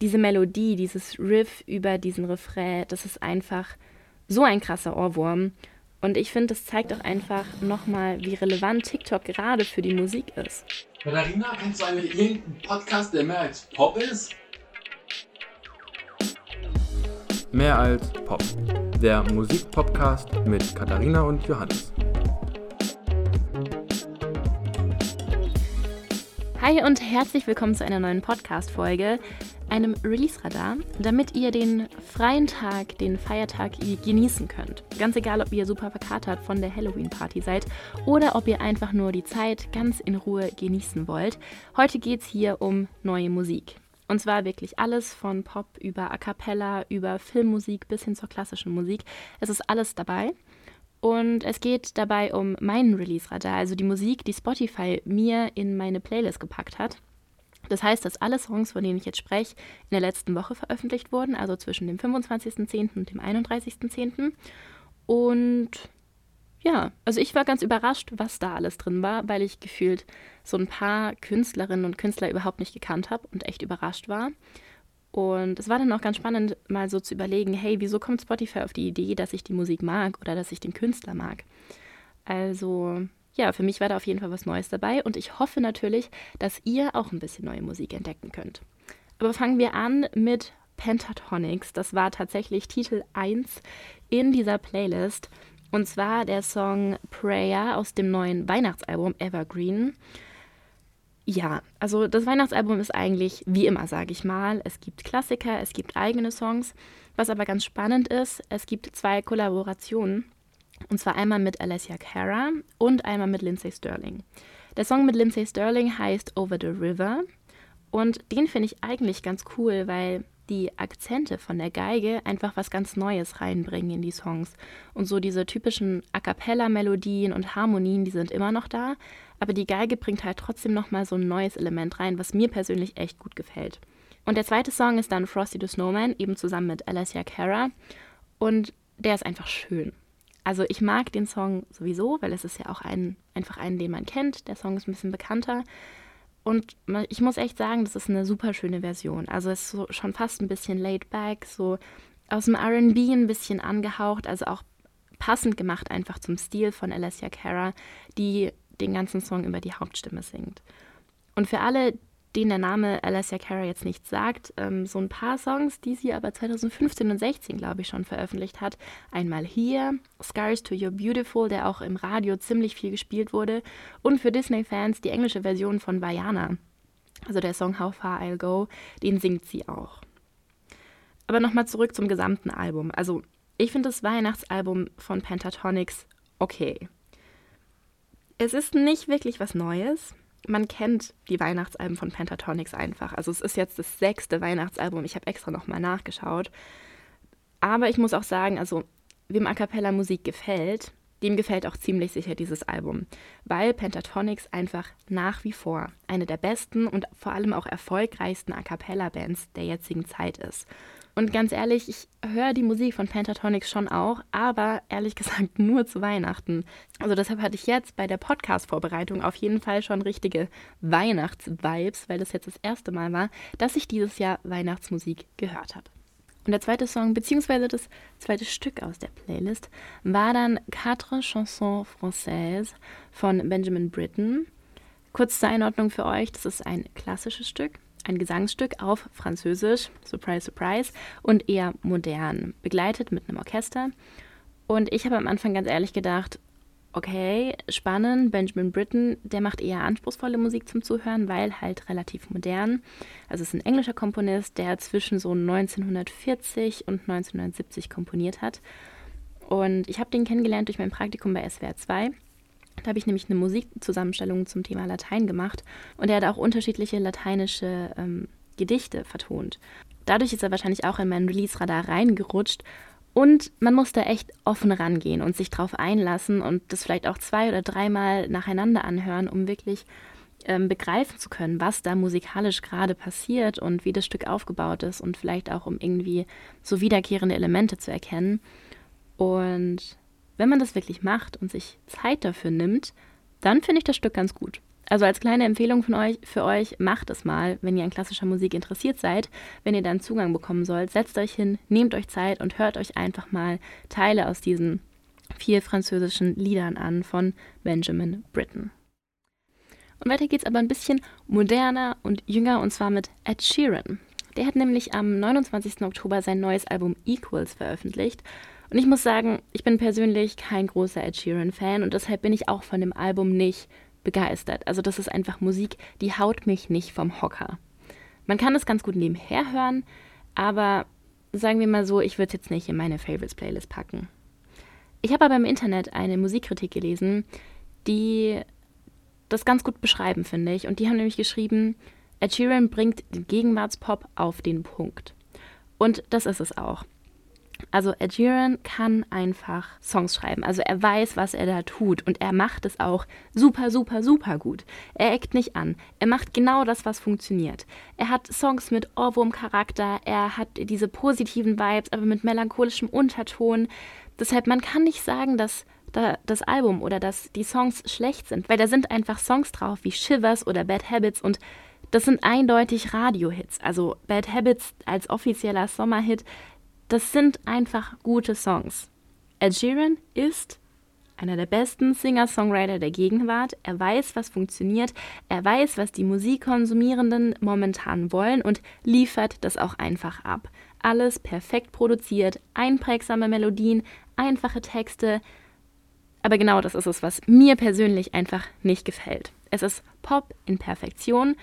diese Melodie, dieses Riff über diesen Refrain, das ist einfach so ein krasser Ohrwurm. Und ich finde, das zeigt auch einfach nochmal, wie relevant TikTok gerade für die Musik ist. Katharina, kennst du eigentlich irgendeinen Podcast, der mehr als Pop ist? Mehr als Pop. Der Musikpodcast mit Katharina und Johannes. Hi und herzlich willkommen zu einer neuen Podcast-Folge, einem Release-Radar, damit ihr den freien Tag, den Feiertag genießen könnt. Ganz egal, ob ihr super verkatert von der Halloween-Party seid oder ob ihr einfach nur die Zeit ganz in Ruhe genießen wollt. Heute geht es hier um neue Musik. Und zwar wirklich alles von Pop über A Cappella, über Filmmusik bis hin zur klassischen Musik. Es ist alles dabei. Und es geht dabei um meinen Release-Radar, also die Musik, die Spotify mir in meine Playlist gepackt hat. Das heißt, dass alle Songs, von denen ich jetzt spreche, in der letzten Woche veröffentlicht wurden, also zwischen dem 25.10. und dem 31.10. Und ja, also ich war ganz überrascht, was da alles drin war, weil ich gefühlt so ein paar Künstlerinnen und Künstler überhaupt nicht gekannt habe und echt überrascht war. Und es war dann auch ganz spannend, mal so zu überlegen, hey, wieso kommt Spotify auf die Idee, dass ich die Musik mag oder dass ich den Künstler mag? Also ja, für mich war da auf jeden Fall was Neues dabei und ich hoffe natürlich, dass ihr auch ein bisschen neue Musik entdecken könnt. Aber fangen wir an mit Pentatonics. Das war tatsächlich Titel 1 in dieser Playlist. Und zwar der Song Prayer aus dem neuen Weihnachtsalbum Evergreen. Ja, also das Weihnachtsalbum ist eigentlich wie immer, sage ich mal. Es gibt Klassiker, es gibt eigene Songs. Was aber ganz spannend ist, es gibt zwei Kollaborationen. Und zwar einmal mit Alessia Cara und einmal mit Lindsay Sterling. Der Song mit Lindsay Sterling heißt Over the River. Und den finde ich eigentlich ganz cool, weil die Akzente von der Geige einfach was ganz Neues reinbringen in die Songs. Und so diese typischen A cappella-Melodien und Harmonien, die sind immer noch da, aber die Geige bringt halt trotzdem nochmal so ein neues Element rein, was mir persönlich echt gut gefällt. Und der zweite Song ist dann Frosty the Snowman, eben zusammen mit Alessia Cara. Und der ist einfach schön. Also ich mag den Song sowieso, weil es ist ja auch ein, einfach einen, den man kennt. Der Song ist ein bisschen bekannter. Und ich muss echt sagen, das ist eine super schöne Version. Also es ist so schon fast ein bisschen laid back, so aus dem RB ein bisschen angehaucht, also auch passend gemacht einfach zum Stil von Alessia Cara, die den ganzen Song über die Hauptstimme singt. Und für alle, denen der Name Alessia Cara jetzt nichts sagt. Ähm, so ein paar Songs, die sie aber 2015 und 16, glaube ich, schon veröffentlicht hat. Einmal hier, Scars to Your Beautiful, der auch im Radio ziemlich viel gespielt wurde. Und für Disney-Fans die englische Version von Vajana. Also der Song How Far I'll Go, den singt sie auch. Aber nochmal zurück zum gesamten Album. Also ich finde das Weihnachtsalbum von Pentatonics okay. Es ist nicht wirklich was Neues man kennt die Weihnachtsalben von Pentatonics einfach. Also es ist jetzt das sechste Weihnachtsalbum. Ich habe extra nochmal nachgeschaut. Aber ich muss auch sagen, also wem A Cappella Musik gefällt, dem gefällt auch ziemlich sicher dieses Album, weil Pentatonics einfach nach wie vor eine der besten und vor allem auch erfolgreichsten A Cappella Bands der jetzigen Zeit ist. Und ganz ehrlich, ich höre die Musik von Pentatonics schon auch, aber ehrlich gesagt nur zu Weihnachten. Also deshalb hatte ich jetzt bei der Podcast-Vorbereitung auf jeden Fall schon richtige Weihnachts-Vibes, weil das jetzt das erste Mal war, dass ich dieses Jahr Weihnachtsmusik gehört habe. Und der zweite Song, beziehungsweise das zweite Stück aus der Playlist, war dann Quatre Chansons Françaises von Benjamin Britten. Kurz zur Einordnung für euch, das ist ein klassisches Stück ein Gesangsstück auf Französisch, surprise, surprise, und eher modern, begleitet mit einem Orchester. Und ich habe am Anfang ganz ehrlich gedacht, okay, spannend, Benjamin Britten, der macht eher anspruchsvolle Musik zum Zuhören, weil halt relativ modern. Also es ist ein englischer Komponist, der zwischen so 1940 und 1970 komponiert hat. Und ich habe den kennengelernt durch mein Praktikum bei SWR 2 da habe ich nämlich eine Musikzusammenstellung zum Thema Latein gemacht und er hat auch unterschiedliche lateinische ähm, Gedichte vertont. Dadurch ist er wahrscheinlich auch in meinen Release-Radar reingerutscht und man muss da echt offen rangehen und sich drauf einlassen und das vielleicht auch zwei oder dreimal nacheinander anhören, um wirklich ähm, begreifen zu können, was da musikalisch gerade passiert und wie das Stück aufgebaut ist und vielleicht auch um irgendwie so wiederkehrende Elemente zu erkennen. Und wenn man das wirklich macht und sich Zeit dafür nimmt, dann finde ich das Stück ganz gut. Also als kleine Empfehlung von euch, für euch, macht es mal, wenn ihr an klassischer Musik interessiert seid, wenn ihr dann Zugang bekommen sollt, setzt euch hin, nehmt euch Zeit und hört euch einfach mal Teile aus diesen vier französischen Liedern an von Benjamin Britten. Und weiter geht's aber ein bisschen moderner und jünger und zwar mit Ed Sheeran. Der hat nämlich am 29. Oktober sein neues Album Equals veröffentlicht. Und ich muss sagen, ich bin persönlich kein großer Ed Sheeran-Fan und deshalb bin ich auch von dem Album nicht begeistert. Also das ist einfach Musik, die haut mich nicht vom Hocker. Man kann es ganz gut nebenher hören, aber sagen wir mal so, ich würde es jetzt nicht in meine Favorites-Playlist packen. Ich habe aber im Internet eine Musikkritik gelesen, die das ganz gut beschreiben, finde ich. Und die haben nämlich geschrieben, Ed Sheeran bringt den Gegenwartspop auf den Punkt. Und das ist es auch. Also Ed Sheeran kann einfach Songs schreiben. Also er weiß, was er da tut und er macht es auch super, super, super gut. Er eckt nicht an. Er macht genau das, was funktioniert. Er hat Songs mit Ohrwurm-Charakter, er hat diese positiven Vibes, aber mit melancholischem Unterton. Deshalb, man kann nicht sagen, dass das Album oder dass die Songs schlecht sind, weil da sind einfach Songs drauf wie Shivers oder Bad Habits und das sind eindeutig Radiohits. Also Bad Habits als offizieller Sommerhit das sind einfach gute Songs. Ed Sheeran ist einer der besten Singer-Songwriter der Gegenwart. Er weiß, was funktioniert. Er weiß, was die Musikkonsumierenden momentan wollen und liefert das auch einfach ab. Alles perfekt produziert, einprägsame Melodien, einfache Texte. Aber genau das ist es, was mir persönlich einfach nicht gefällt. Es ist Pop in Perfektion.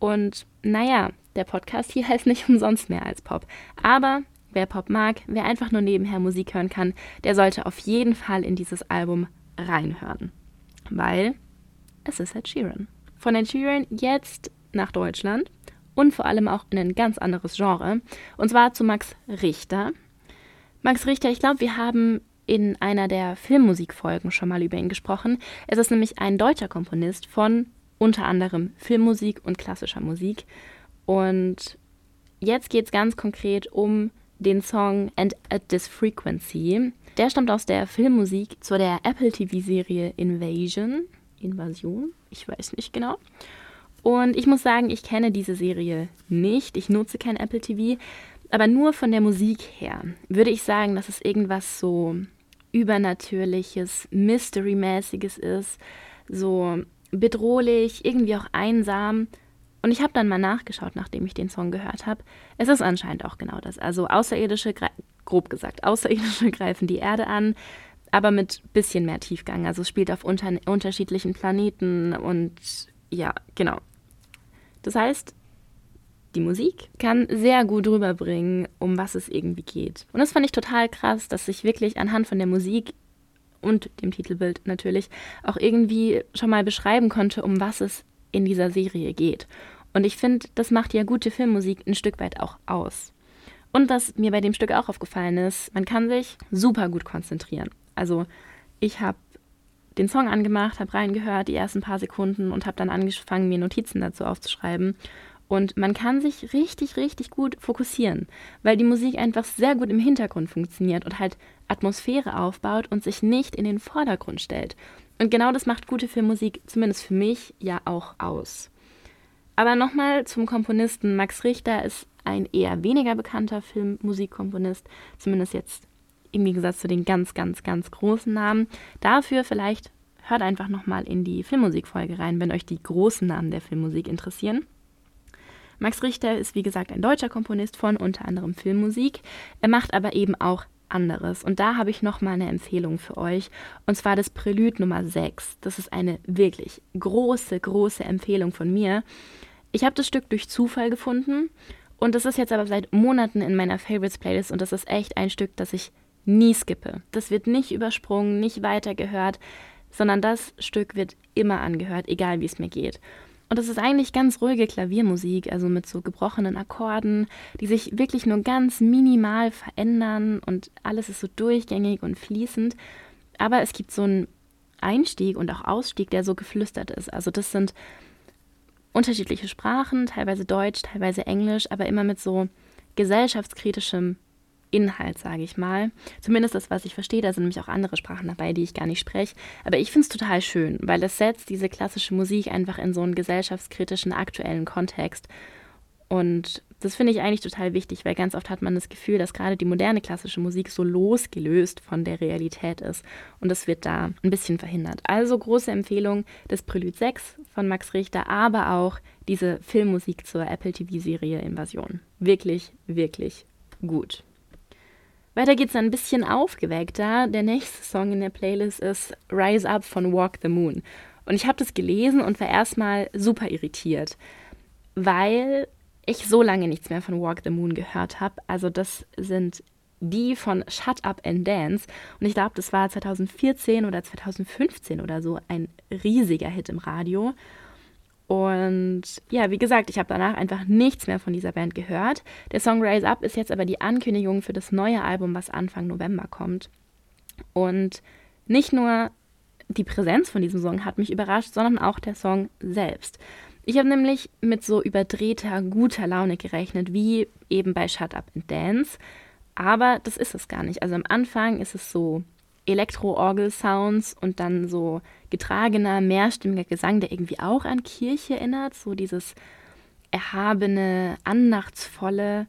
Und naja, der Podcast hier heißt nicht umsonst mehr als Pop. Aber Wer Pop mag, wer einfach nur nebenher Musik hören kann, der sollte auf jeden Fall in dieses Album reinhören. Weil es ist Ed Sheeran. Von Ed Sheeran jetzt nach Deutschland und vor allem auch in ein ganz anderes Genre. Und zwar zu Max Richter. Max Richter, ich glaube, wir haben in einer der Filmmusikfolgen schon mal über ihn gesprochen. Es ist nämlich ein deutscher Komponist von unter anderem Filmmusik und klassischer Musik. Und jetzt geht es ganz konkret um den Song And at This Frequency. Der stammt aus der Filmmusik zu der Apple TV-Serie Invasion. Invasion? Ich weiß nicht genau. Und ich muss sagen, ich kenne diese Serie nicht. Ich nutze kein Apple TV. Aber nur von der Musik her würde ich sagen, dass es irgendwas so Übernatürliches, Mystery-mäßiges ist. So bedrohlich, irgendwie auch einsam. Und ich habe dann mal nachgeschaut, nachdem ich den Song gehört habe. Es ist anscheinend auch genau das. Also Außerirdische, grob gesagt, Außerirdische greifen die Erde an, aber mit bisschen mehr Tiefgang. Also es spielt auf unter unterschiedlichen Planeten und ja, genau. Das heißt, die Musik kann sehr gut rüberbringen, um was es irgendwie geht. Und das fand ich total krass, dass ich wirklich anhand von der Musik und dem Titelbild natürlich auch irgendwie schon mal beschreiben konnte, um was es in dieser Serie geht. Und ich finde, das macht ja gute Filmmusik ein Stück weit auch aus. Und was mir bei dem Stück auch aufgefallen ist, man kann sich super gut konzentrieren. Also ich habe den Song angemacht, habe reingehört, die ersten paar Sekunden und habe dann angefangen, mir Notizen dazu aufzuschreiben. Und man kann sich richtig, richtig gut fokussieren, weil die Musik einfach sehr gut im Hintergrund funktioniert und halt Atmosphäre aufbaut und sich nicht in den Vordergrund stellt. Und genau das macht gute Filmmusik, zumindest für mich, ja auch aus. Aber nochmal zum Komponisten. Max Richter ist ein eher weniger bekannter Filmmusikkomponist, zumindest jetzt im Gegensatz zu den ganz, ganz, ganz großen Namen. Dafür vielleicht hört einfach nochmal in die Filmmusikfolge rein, wenn euch die großen Namen der Filmmusik interessieren. Max Richter ist wie gesagt ein deutscher Komponist von unter anderem Filmmusik. Er macht aber eben auch anderes. Und da habe ich nochmal eine Empfehlung für euch. Und zwar das Prälude Nummer 6. Das ist eine wirklich große, große Empfehlung von mir. Ich habe das Stück durch Zufall gefunden und das ist jetzt aber seit Monaten in meiner Favorites Playlist und das ist echt ein Stück, das ich nie skippe. Das wird nicht übersprungen, nicht weitergehört, sondern das Stück wird immer angehört, egal wie es mir geht. Und das ist eigentlich ganz ruhige Klaviermusik, also mit so gebrochenen Akkorden, die sich wirklich nur ganz minimal verändern und alles ist so durchgängig und fließend. Aber es gibt so einen Einstieg und auch Ausstieg, der so geflüstert ist. Also das sind unterschiedliche Sprachen, teilweise Deutsch, teilweise Englisch, aber immer mit so gesellschaftskritischem Inhalt, sage ich mal. Zumindest das, was ich verstehe. Da sind nämlich auch andere Sprachen dabei, die ich gar nicht spreche. Aber ich finde es total schön, weil es setzt diese klassische Musik einfach in so einen gesellschaftskritischen, aktuellen Kontext. Und das finde ich eigentlich total wichtig, weil ganz oft hat man das Gefühl, dass gerade die moderne klassische Musik so losgelöst von der Realität ist. Und das wird da ein bisschen verhindert. Also große Empfehlung des Prelude 6 von Max Richter, aber auch diese Filmmusik zur Apple TV-Serie Invasion. Wirklich, wirklich gut. Weiter geht's ein bisschen aufgeweckter. Der nächste Song in der Playlist ist Rise Up von Walk the Moon. Und ich habe das gelesen und war erstmal super irritiert, weil ich so lange nichts mehr von Walk the Moon gehört habe. Also das sind die von Shut Up and Dance. Und ich glaube, das war 2014 oder 2015 oder so ein riesiger Hit im Radio. Und ja, wie gesagt, ich habe danach einfach nichts mehr von dieser Band gehört. Der Song Rise Up ist jetzt aber die Ankündigung für das neue Album, was Anfang November kommt. Und nicht nur die Präsenz von diesem Song hat mich überrascht, sondern auch der Song selbst. Ich habe nämlich mit so überdrehter, guter Laune gerechnet, wie eben bei Shut Up and Dance. Aber das ist es gar nicht. Also am Anfang ist es so Elektro-Orgel-Sounds und dann so getragener, mehrstimmiger Gesang, der irgendwie auch an Kirche erinnert. So dieses erhabene, annachtsvolle.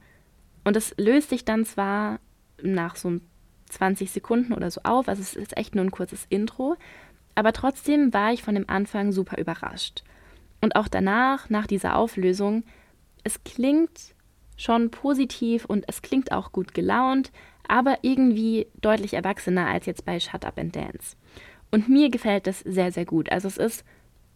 Und das löst sich dann zwar nach so 20 Sekunden oder so auf, also es ist echt nur ein kurzes Intro, aber trotzdem war ich von dem Anfang super überrascht. Und auch danach, nach dieser Auflösung, es klingt schon positiv und es klingt auch gut gelaunt, aber irgendwie deutlich erwachsener als jetzt bei Shut Up and Dance. Und mir gefällt das sehr, sehr gut. Also es ist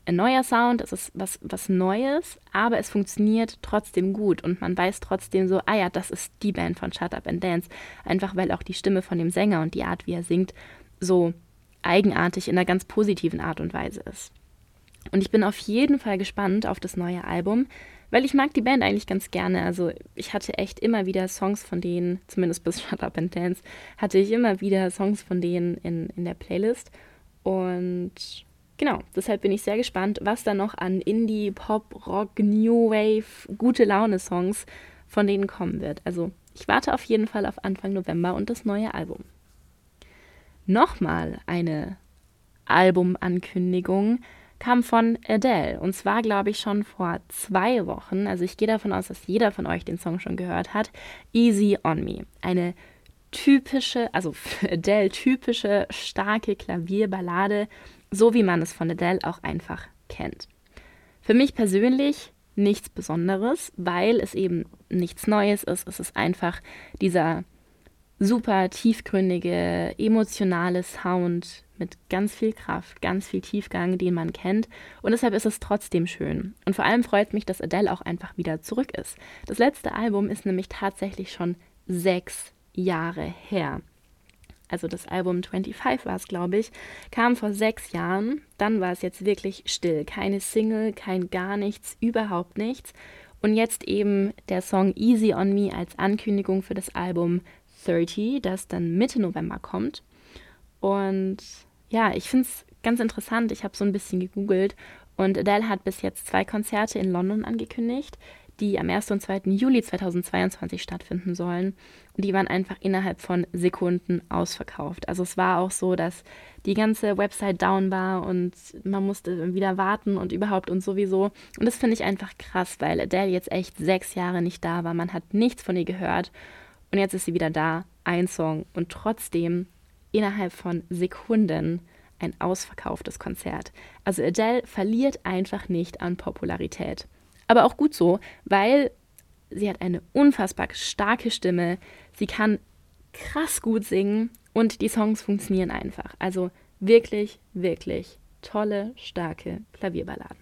ein neuer Sound, es ist was, was Neues, aber es funktioniert trotzdem gut und man weiß trotzdem so, ah ja, das ist die Band von Shut Up and Dance. Einfach weil auch die Stimme von dem Sänger und die Art, wie er singt, so eigenartig in einer ganz positiven Art und Weise ist. Und ich bin auf jeden Fall gespannt auf das neue Album, weil ich mag die Band eigentlich ganz gerne. Also ich hatte echt immer wieder Songs von denen, zumindest bis Shut Up and Dance, hatte ich immer wieder Songs von denen in, in der Playlist. Und genau, deshalb bin ich sehr gespannt, was da noch an Indie, Pop, Rock, New Wave, gute Laune-Songs von denen kommen wird. Also ich warte auf jeden Fall auf Anfang November und das neue Album. Nochmal eine Albumankündigung kam von Adele. Und zwar, glaube ich, schon vor zwei Wochen. Also ich gehe davon aus, dass jeder von euch den Song schon gehört hat. Easy on Me. Eine typische, also für Adele typische, starke Klavierballade, so wie man es von Adele auch einfach kennt. Für mich persönlich nichts Besonderes, weil es eben nichts Neues ist. Es ist einfach dieser super tiefgründige, emotionale Sound, mit ganz viel Kraft, ganz viel Tiefgang, den man kennt. Und deshalb ist es trotzdem schön. Und vor allem freut mich, dass Adele auch einfach wieder zurück ist. Das letzte Album ist nämlich tatsächlich schon sechs Jahre her. Also das Album 25 war es, glaube ich, kam vor sechs Jahren. Dann war es jetzt wirklich still. Keine Single, kein gar nichts, überhaupt nichts. Und jetzt eben der Song Easy on Me als Ankündigung für das Album 30, das dann Mitte November kommt. Und ja, ich finde es ganz interessant. Ich habe so ein bisschen gegoogelt und Adele hat bis jetzt zwei Konzerte in London angekündigt, die am 1. und 2. Juli 2022 stattfinden sollen. Und die waren einfach innerhalb von Sekunden ausverkauft. Also es war auch so, dass die ganze Website down war und man musste wieder warten und überhaupt und sowieso. Und das finde ich einfach krass, weil Adele jetzt echt sechs Jahre nicht da war. Man hat nichts von ihr gehört. Und jetzt ist sie wieder da, ein Song. Und trotzdem innerhalb von Sekunden ein ausverkauftes Konzert. Also Adele verliert einfach nicht an Popularität. Aber auch gut so, weil sie hat eine unfassbar starke Stimme, sie kann krass gut singen und die Songs funktionieren einfach. Also wirklich, wirklich tolle, starke Klavierballaden.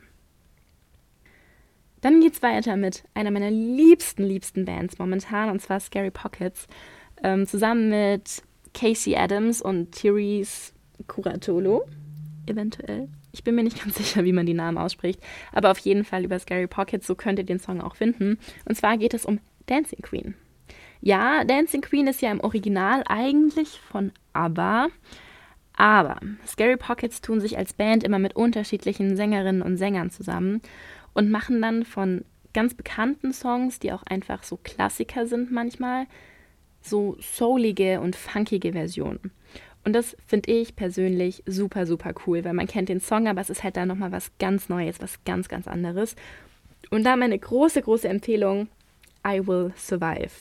Dann geht's weiter mit einer meiner liebsten, liebsten Bands momentan, und zwar Scary Pockets. Ähm, zusammen mit Casey Adams und Therese Curatolo, eventuell. Ich bin mir nicht ganz sicher, wie man die Namen ausspricht, aber auf jeden Fall über Scary Pockets, so könnt ihr den Song auch finden. Und zwar geht es um Dancing Queen. Ja, Dancing Queen ist ja im Original eigentlich von ABBA, aber Scary Pockets tun sich als Band immer mit unterschiedlichen Sängerinnen und Sängern zusammen und machen dann von ganz bekannten Songs, die auch einfach so Klassiker sind manchmal, so soulige und funkige Version. Und das finde ich persönlich super, super cool, weil man kennt den Song, aber es ist halt da nochmal was ganz Neues, was ganz, ganz anderes. Und da meine große, große Empfehlung, I Will Survive.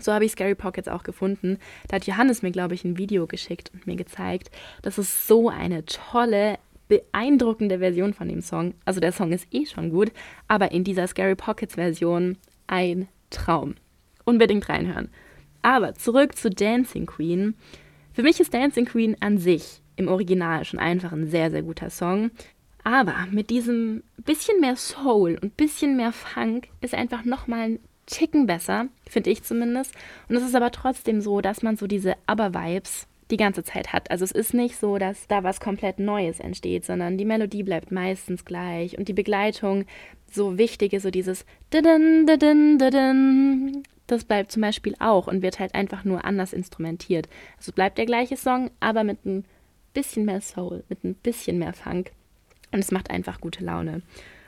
So habe ich Scary Pockets auch gefunden. Da hat Johannes mir, glaube ich, ein Video geschickt und mir gezeigt. Das ist so eine tolle, beeindruckende Version von dem Song. Also der Song ist eh schon gut, aber in dieser Scary Pockets Version ein Traum. Unbedingt reinhören. Aber zurück zu Dancing Queen. Für mich ist Dancing Queen an sich im Original schon einfach ein sehr, sehr guter Song. Aber mit diesem bisschen mehr Soul und bisschen mehr Funk ist einfach nochmal ein Ticken besser, finde ich zumindest. Und es ist aber trotzdem so, dass man so diese Aber-Vibes die ganze Zeit hat. Also es ist nicht so, dass da was komplett Neues entsteht, sondern die Melodie bleibt meistens gleich und die Begleitung so wichtige, so dieses das bleibt zum Beispiel auch und wird halt einfach nur anders instrumentiert. Also bleibt der gleiche Song, aber mit ein bisschen mehr Soul, mit ein bisschen mehr Funk und es macht einfach gute Laune.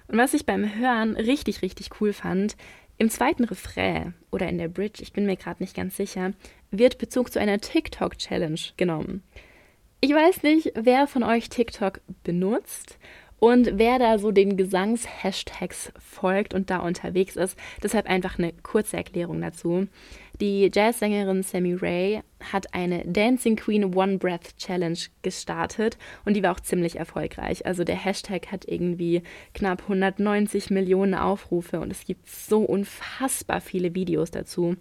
Und was ich beim Hören richtig, richtig cool fand, im zweiten Refrain oder in der Bridge, ich bin mir gerade nicht ganz sicher, wird Bezug zu einer TikTok-Challenge genommen. Ich weiß nicht, wer von euch TikTok benutzt und wer da so den Gesangs-Hashtags folgt und da unterwegs ist. Deshalb einfach eine kurze Erklärung dazu. Die Jazzsängerin Sammy Ray hat eine Dancing Queen One Breath Challenge gestartet und die war auch ziemlich erfolgreich. Also der Hashtag hat irgendwie knapp 190 Millionen Aufrufe und es gibt so unfassbar viele Videos dazu.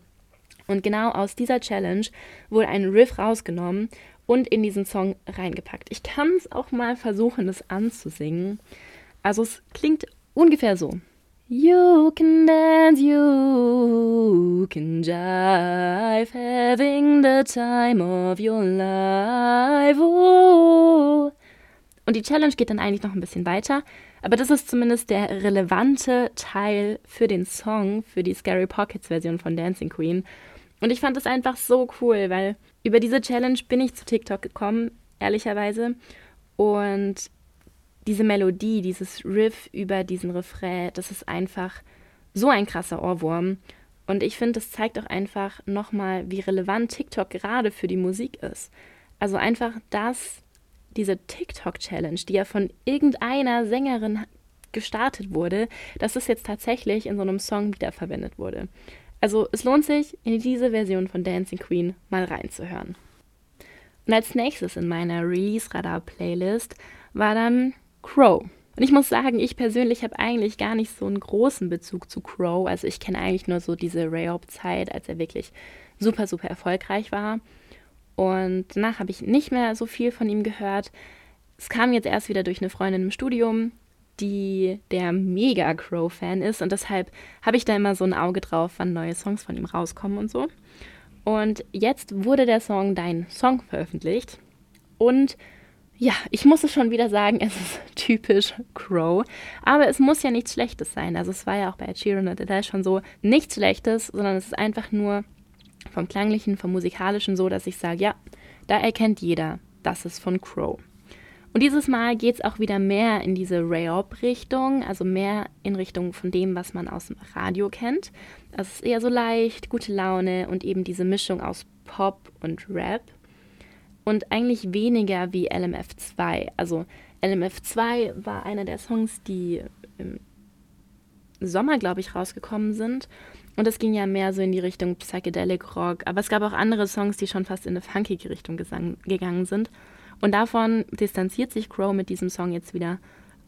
Und genau aus dieser Challenge wurde ein Riff rausgenommen und in diesen Song reingepackt. Ich kann es auch mal versuchen, das anzusingen. Also es klingt ungefähr so. You can dance, you can jive, having the time of your life. Oh. Und die Challenge geht dann eigentlich noch ein bisschen weiter, aber das ist zumindest der relevante Teil für den Song, für die Scary Pockets Version von Dancing Queen. Und ich fand das einfach so cool, weil über diese Challenge bin ich zu TikTok gekommen, ehrlicherweise. Und diese Melodie, dieses Riff über diesen Refrain, das ist einfach so ein krasser Ohrwurm. Und ich finde, das zeigt auch einfach nochmal, wie relevant TikTok gerade für die Musik ist. Also einfach, dass diese TikTok-Challenge, die ja von irgendeiner Sängerin gestartet wurde, dass es jetzt tatsächlich in so einem Song wiederverwendet wurde. Also es lohnt sich, in diese Version von Dancing Queen mal reinzuhören. Und als nächstes in meiner Release-Radar-Playlist war dann Crow. Und ich muss sagen, ich persönlich habe eigentlich gar nicht so einen großen Bezug zu Crow. Also ich kenne eigentlich nur so diese Rayop-Zeit, als er wirklich super, super erfolgreich war. Und danach habe ich nicht mehr so viel von ihm gehört. Es kam jetzt erst wieder durch eine Freundin im Studium, die der mega Crow-Fan ist und deshalb habe ich da immer so ein Auge drauf, wann neue Songs von ihm rauskommen und so. Und jetzt wurde der Song Dein Song veröffentlicht und ja, ich muss es schon wieder sagen, es ist typisch Crow, aber es muss ja nichts Schlechtes sein. Also es war ja auch bei Sheeran und Adele schon so nichts Schlechtes, sondern es ist einfach nur vom klanglichen, vom musikalischen so, dass ich sage, ja, da erkennt jeder, das ist von Crow. Und dieses Mal geht es auch wieder mehr in diese Rayop-Richtung, also mehr in Richtung von dem, was man aus dem Radio kennt. Also es ist eher so leicht, gute Laune und eben diese Mischung aus Pop und Rap. Und eigentlich weniger wie LMF2. Also LMF2 war einer der Songs, die im Sommer, glaube ich, rausgekommen sind. Und es ging ja mehr so in die Richtung Psychedelic Rock. Aber es gab auch andere Songs, die schon fast in eine funkige Richtung gegangen sind. Und davon distanziert sich Crow mit diesem Song jetzt wieder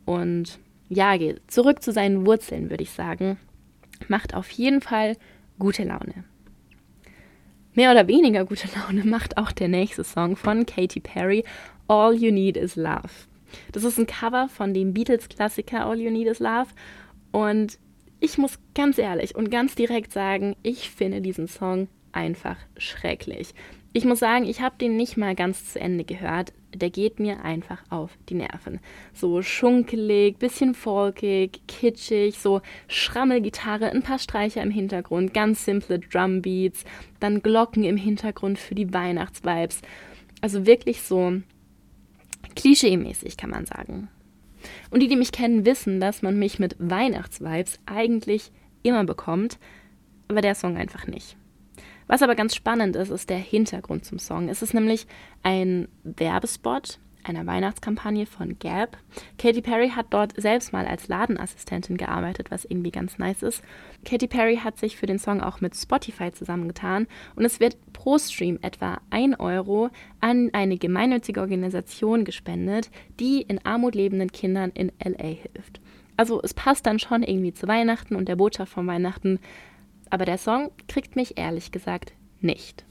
und ja, geht zurück zu seinen Wurzeln, würde ich sagen. Macht auf jeden Fall gute Laune. Mehr oder weniger gute Laune macht auch der nächste Song von Katy Perry, All You Need Is Love. Das ist ein Cover von dem Beatles-Klassiker All You Need Is Love und ich muss ganz ehrlich und ganz direkt sagen, ich finde diesen Song einfach schrecklich. Ich muss sagen, ich habe den nicht mal ganz zu Ende gehört. Der geht mir einfach auf die Nerven. So schunkelig, bisschen folkig, kitschig, so Schrammelgitarre, ein paar Streicher im Hintergrund, ganz simple Drumbeats, dann Glocken im Hintergrund für die Weihnachtsvibes. Also wirklich so klischee-mäßig, kann man sagen. Und die, die mich kennen, wissen, dass man mich mit Weihnachtsvibes eigentlich immer bekommt, aber der Song einfach nicht. Was aber ganz spannend ist, ist der Hintergrund zum Song. Es ist nämlich ein Werbespot einer Weihnachtskampagne von Gap. Katy Perry hat dort selbst mal als Ladenassistentin gearbeitet, was irgendwie ganz nice ist. Katy Perry hat sich für den Song auch mit Spotify zusammengetan und es wird pro Stream etwa 1 Euro an eine gemeinnützige Organisation gespendet, die in Armut lebenden Kindern in LA hilft. Also es passt dann schon irgendwie zu Weihnachten und der Botschaft von Weihnachten, aber der Song kriegt mich ehrlich gesagt nicht.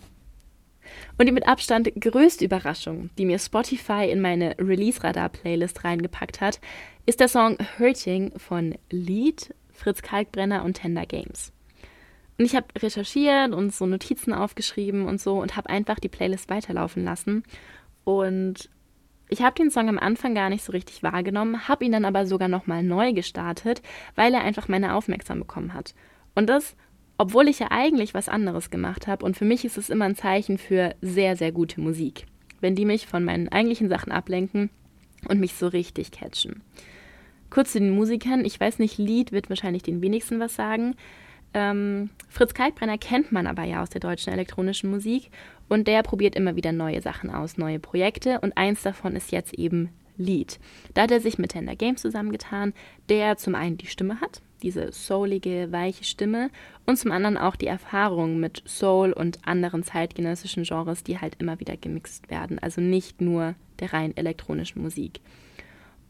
Und die mit Abstand größte Überraschung, die mir Spotify in meine Release-Radar-Playlist reingepackt hat, ist der Song Hurting von Lied, Fritz Kalkbrenner und Tender Games. Und ich habe recherchiert und so Notizen aufgeschrieben und so und habe einfach die Playlist weiterlaufen lassen. Und ich habe den Song am Anfang gar nicht so richtig wahrgenommen, habe ihn dann aber sogar nochmal neu gestartet, weil er einfach meine Aufmerksamkeit bekommen hat. Und das obwohl ich ja eigentlich was anderes gemacht habe. Und für mich ist es immer ein Zeichen für sehr, sehr gute Musik, wenn die mich von meinen eigentlichen Sachen ablenken und mich so richtig catchen. Kurz zu den Musikern. Ich weiß nicht, Lied wird wahrscheinlich den wenigsten was sagen. Ähm, Fritz Kalkbrenner kennt man aber ja aus der deutschen elektronischen Musik und der probiert immer wieder neue Sachen aus, neue Projekte und eins davon ist jetzt eben Lied. Da hat er sich mit Tender Games zusammengetan, der zum einen die Stimme hat, diese soulige, weiche Stimme und zum anderen auch die Erfahrung mit Soul und anderen zeitgenössischen Genres, die halt immer wieder gemixt werden. Also nicht nur der rein elektronischen Musik.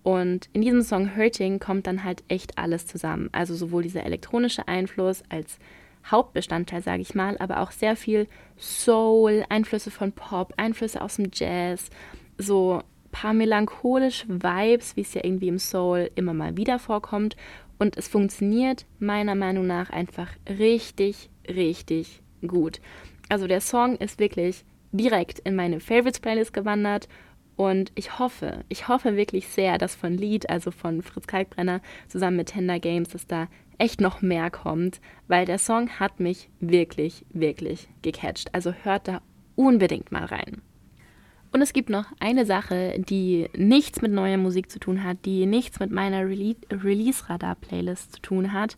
Und in diesem Song Hurting kommt dann halt echt alles zusammen. Also sowohl dieser elektronische Einfluss als Hauptbestandteil, sage ich mal, aber auch sehr viel Soul, Einflüsse von Pop, Einflüsse aus dem Jazz, so paar melancholische Vibes, wie es ja irgendwie im Soul immer mal wieder vorkommt. Und es funktioniert meiner Meinung nach einfach richtig, richtig gut. Also der Song ist wirklich direkt in meine Favorites Playlist gewandert und ich hoffe, ich hoffe wirklich sehr, dass von Lied, also von Fritz Kalkbrenner zusammen mit Tender Games, dass da echt noch mehr kommt, weil der Song hat mich wirklich, wirklich gecatcht. Also hört da unbedingt mal rein. Und es gibt noch eine Sache, die nichts mit neuer Musik zu tun hat, die nichts mit meiner Rele Release-Radar-Playlist zu tun hat.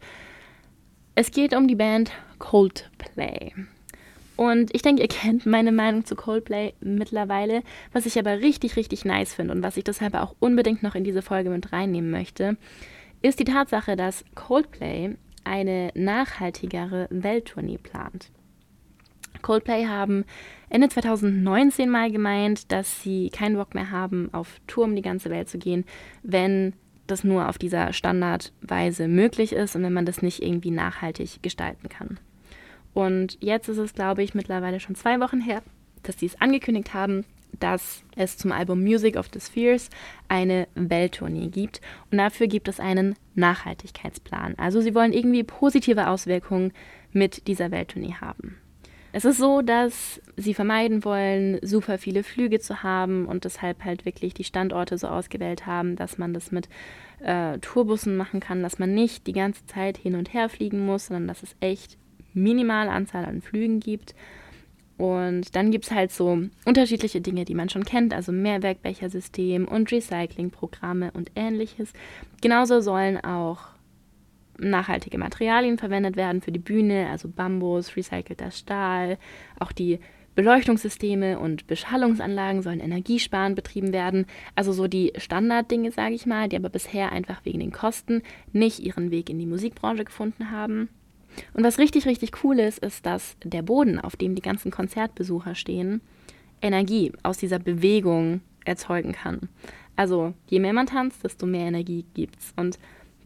Es geht um die Band Coldplay. Und ich denke, ihr kennt meine Meinung zu Coldplay mittlerweile. Was ich aber richtig, richtig nice finde und was ich deshalb auch unbedingt noch in diese Folge mit reinnehmen möchte, ist die Tatsache, dass Coldplay eine nachhaltigere Welttournee plant. Coldplay haben Ende 2019 mal gemeint, dass sie keinen Bock mehr haben, auf Tour um die ganze Welt zu gehen, wenn das nur auf dieser Standardweise möglich ist und wenn man das nicht irgendwie nachhaltig gestalten kann. Und jetzt ist es, glaube ich, mittlerweile schon zwei Wochen her, dass sie es angekündigt haben, dass es zum Album Music of the Spheres eine Welttournee gibt. Und dafür gibt es einen Nachhaltigkeitsplan. Also sie wollen irgendwie positive Auswirkungen mit dieser Welttournee haben. Es ist so, dass sie vermeiden wollen, super viele Flüge zu haben und deshalb halt wirklich die Standorte so ausgewählt haben, dass man das mit äh, Tourbussen machen kann, dass man nicht die ganze Zeit hin und her fliegen muss, sondern dass es echt minimale Anzahl an Flügen gibt. Und dann gibt es halt so unterschiedliche Dinge, die man schon kennt, also Mehrwerkbechersystem und Recyclingprogramme und ähnliches. Genauso sollen auch nachhaltige Materialien verwendet werden für die Bühne, also Bambus, recycelter Stahl, auch die Beleuchtungssysteme und Beschallungsanlagen sollen energiesparend betrieben werden. Also so die Standarddinge, sage ich mal, die aber bisher einfach wegen den Kosten nicht ihren Weg in die Musikbranche gefunden haben. Und was richtig, richtig cool ist, ist, dass der Boden, auf dem die ganzen Konzertbesucher stehen, Energie aus dieser Bewegung erzeugen kann. Also je mehr man tanzt, desto mehr Energie gibt's. Und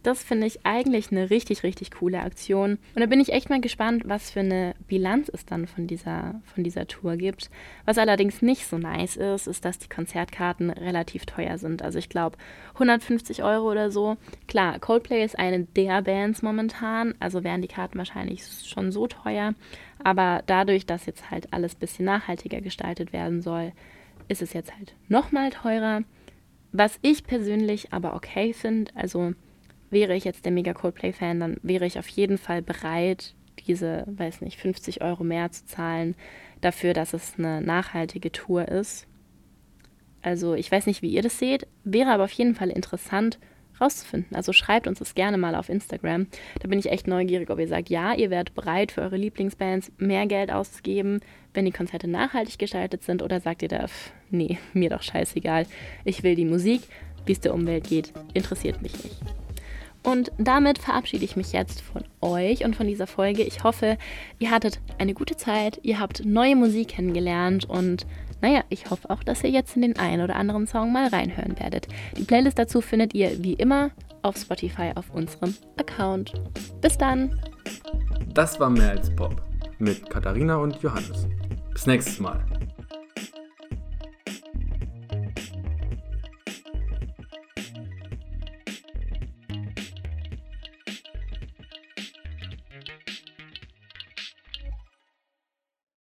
das finde ich eigentlich eine richtig, richtig coole Aktion. Und da bin ich echt mal gespannt, was für eine Bilanz es dann von dieser, von dieser Tour gibt. Was allerdings nicht so nice ist, ist, dass die Konzertkarten relativ teuer sind. Also ich glaube 150 Euro oder so. Klar, Coldplay ist eine der Bands momentan, also wären die Karten wahrscheinlich schon so teuer. Aber dadurch, dass jetzt halt alles ein bisschen nachhaltiger gestaltet werden soll, ist es jetzt halt nochmal teurer. Was ich persönlich aber okay finde, also wäre ich jetzt der mega Coldplay-Fan, dann wäre ich auf jeden Fall bereit, diese, weiß nicht, 50 Euro mehr zu zahlen dafür, dass es eine nachhaltige Tour ist. Also ich weiß nicht, wie ihr das seht, wäre aber auf jeden Fall interessant rauszufinden. Also schreibt uns das gerne mal auf Instagram. Da bin ich echt neugierig, ob ihr sagt, ja, ihr werdet bereit für eure Lieblingsbands mehr Geld auszugeben, wenn die Konzerte nachhaltig gestaltet sind, oder sagt ihr da, pff, nee, mir doch scheißegal. Ich will die Musik, wie es der Umwelt geht, interessiert mich nicht. Und damit verabschiede ich mich jetzt von euch und von dieser Folge. Ich hoffe, ihr hattet eine gute Zeit, ihr habt neue Musik kennengelernt und naja, ich hoffe auch, dass ihr jetzt in den einen oder anderen Song mal reinhören werdet. Die Playlist dazu findet ihr wie immer auf Spotify auf unserem Account. Bis dann! Das war mehr als Pop mit Katharina und Johannes. Bis nächstes Mal.